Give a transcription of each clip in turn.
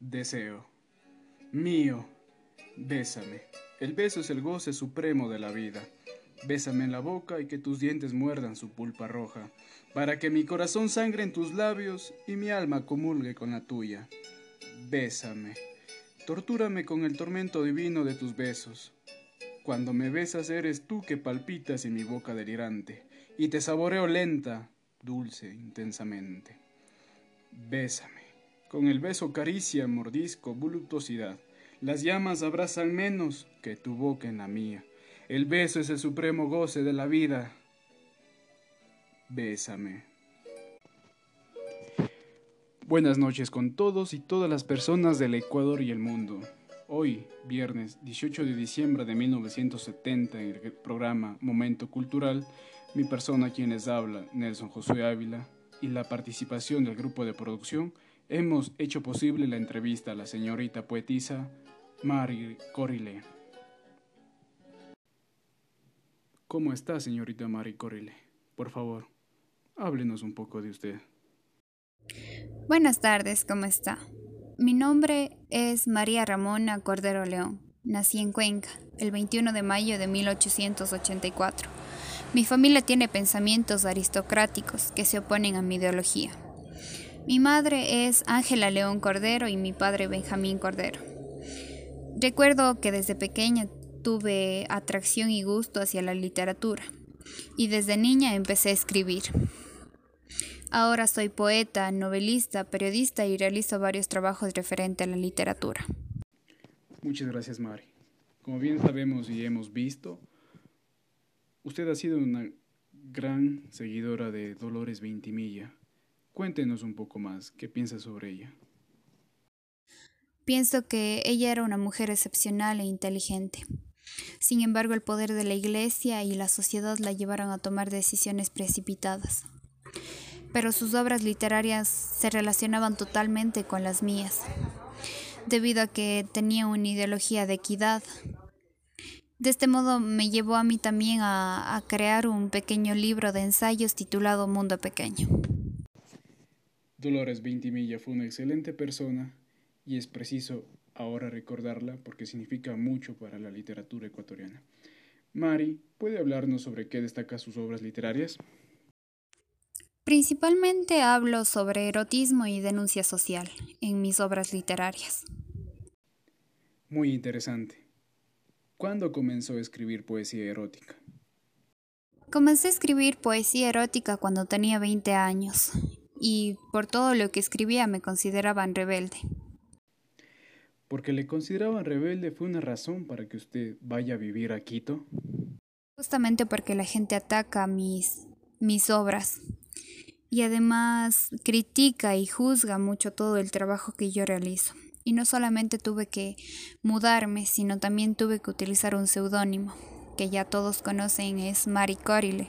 Deseo. Mío. Bésame. El beso es el goce supremo de la vida. Bésame en la boca y que tus dientes muerdan su pulpa roja, para que mi corazón sangre en tus labios y mi alma comulgue con la tuya. Bésame. Tortúrame con el tormento divino de tus besos. Cuando me besas eres tú que palpitas en mi boca delirante, y te saboreo lenta, dulce, intensamente. Bésame. Con el beso caricia, mordisco, voluptuosidad. Las llamas abrazan menos que tu boca en la mía. El beso es el supremo goce de la vida. Bésame. Buenas noches con todos y todas las personas del Ecuador y el mundo. Hoy, viernes 18 de diciembre de 1970, en el programa Momento Cultural, mi persona quien les habla, Nelson Josué Ávila, y la participación del grupo de producción, hemos hecho posible la entrevista a la señorita poetisa Mari Corile. ¿Cómo está, señorita Mari Corile? Por favor, háblenos un poco de usted. Buenas tardes, ¿cómo está? Mi nombre es María Ramona Cordero León. Nací en Cuenca el 21 de mayo de 1884. Mi familia tiene pensamientos aristocráticos que se oponen a mi ideología. Mi madre es Ángela León Cordero y mi padre Benjamín Cordero. Recuerdo que desde pequeña tuve atracción y gusto hacia la literatura y desde niña empecé a escribir. Ahora soy poeta, novelista, periodista y realizo varios trabajos referentes a la literatura. Muchas gracias, Mari. Como bien sabemos y hemos visto, usted ha sido una gran seguidora de Dolores Veintimilla. Cuéntenos un poco más, ¿qué piensa sobre ella? Pienso que ella era una mujer excepcional e inteligente. Sin embargo, el poder de la Iglesia y la sociedad la llevaron a tomar decisiones precipitadas. Pero sus obras literarias se relacionaban totalmente con las mías, debido a que tenía una ideología de equidad. De este modo me llevó a mí también a, a crear un pequeño libro de ensayos titulado Mundo Pequeño. Dolores Vintimilla fue una excelente persona y es preciso ahora recordarla porque significa mucho para la literatura ecuatoriana. Mari, ¿puede hablarnos sobre qué destaca sus obras literarias? Principalmente hablo sobre erotismo y denuncia social en mis obras literarias. Muy interesante. ¿Cuándo comenzó a escribir poesía erótica? Comencé a escribir poesía erótica cuando tenía 20 años y por todo lo que escribía me consideraban rebelde. Porque le consideraban rebelde fue una razón para que usted vaya a vivir a Quito. Justamente porque la gente ataca mis, mis obras y además critica y juzga mucho todo el trabajo que yo realizo. Y no solamente tuve que mudarme, sino también tuve que utilizar un seudónimo, que ya todos conocen, es Mari Corile.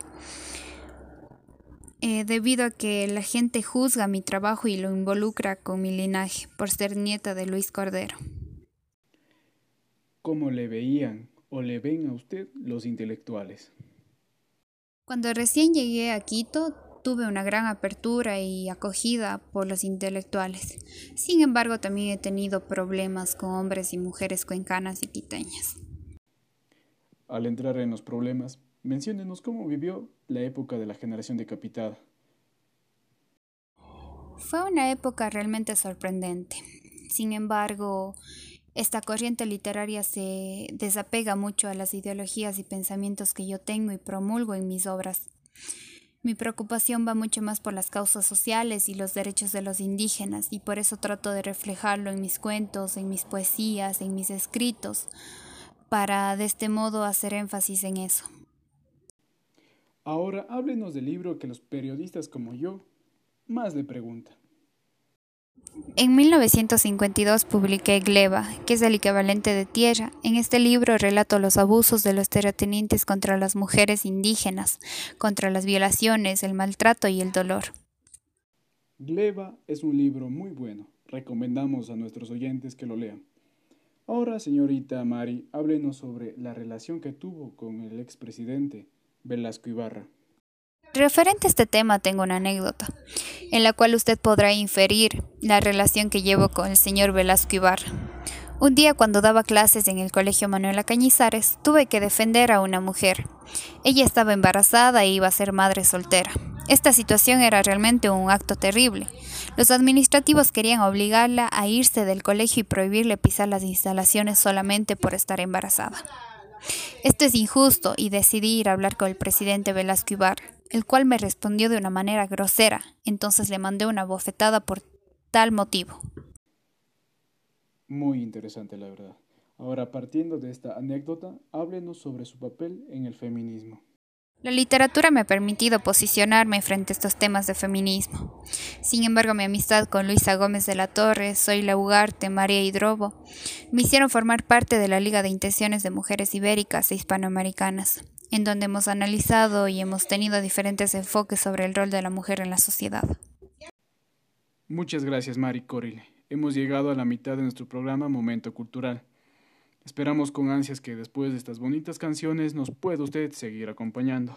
Eh, debido a que la gente juzga mi trabajo y lo involucra con mi linaje por ser nieta de Luis Cordero. ¿Cómo le veían o le ven a usted los intelectuales? Cuando recién llegué a Quito, tuve una gran apertura y acogida por los intelectuales. Sin embargo, también he tenido problemas con hombres y mujeres cuencanas y quiteñas. Al entrar en los problemas, Menciónenos cómo vivió la época de la generación decapitada. Fue una época realmente sorprendente. Sin embargo, esta corriente literaria se desapega mucho a las ideologías y pensamientos que yo tengo y promulgo en mis obras. Mi preocupación va mucho más por las causas sociales y los derechos de los indígenas y por eso trato de reflejarlo en mis cuentos, en mis poesías, en mis escritos, para de este modo hacer énfasis en eso. Ahora háblenos del libro que los periodistas como yo más le preguntan. En 1952 publiqué Gleba, que es el equivalente de tierra. En este libro relato los abusos de los terratenientes contra las mujeres indígenas, contra las violaciones, el maltrato y el dolor. Gleba es un libro muy bueno. Recomendamos a nuestros oyentes que lo lean. Ahora, señorita Mari, háblenos sobre la relación que tuvo con el expresidente Velasco Ibarra. Referente a este tema tengo una anécdota, en la cual usted podrá inferir la relación que llevo con el señor Velasco Ibarra. Un día cuando daba clases en el Colegio Manuela Cañizares, tuve que defender a una mujer. Ella estaba embarazada e iba a ser madre soltera. Esta situación era realmente un acto terrible. Los administrativos querían obligarla a irse del colegio y prohibirle pisar las instalaciones solamente por estar embarazada. Esto es injusto y decidí ir a hablar con el presidente Velasco Ibarra el cual me respondió de una manera grosera, entonces le mandé una bofetada por tal motivo. Muy interesante, la verdad. Ahora, partiendo de esta anécdota, háblenos sobre su papel en el feminismo. La literatura me ha permitido posicionarme frente a estos temas de feminismo. Sin embargo, mi amistad con Luisa Gómez de la Torre, Zoila Ugarte, María Hidrobo, me hicieron formar parte de la Liga de Intenciones de Mujeres Ibéricas e Hispanoamericanas, en donde hemos analizado y hemos tenido diferentes enfoques sobre el rol de la mujer en la sociedad. Muchas gracias, Mari Corile. Hemos llegado a la mitad de nuestro programa Momento Cultural. Esperamos con ansias que después de estas bonitas canciones nos pueda usted seguir acompañando.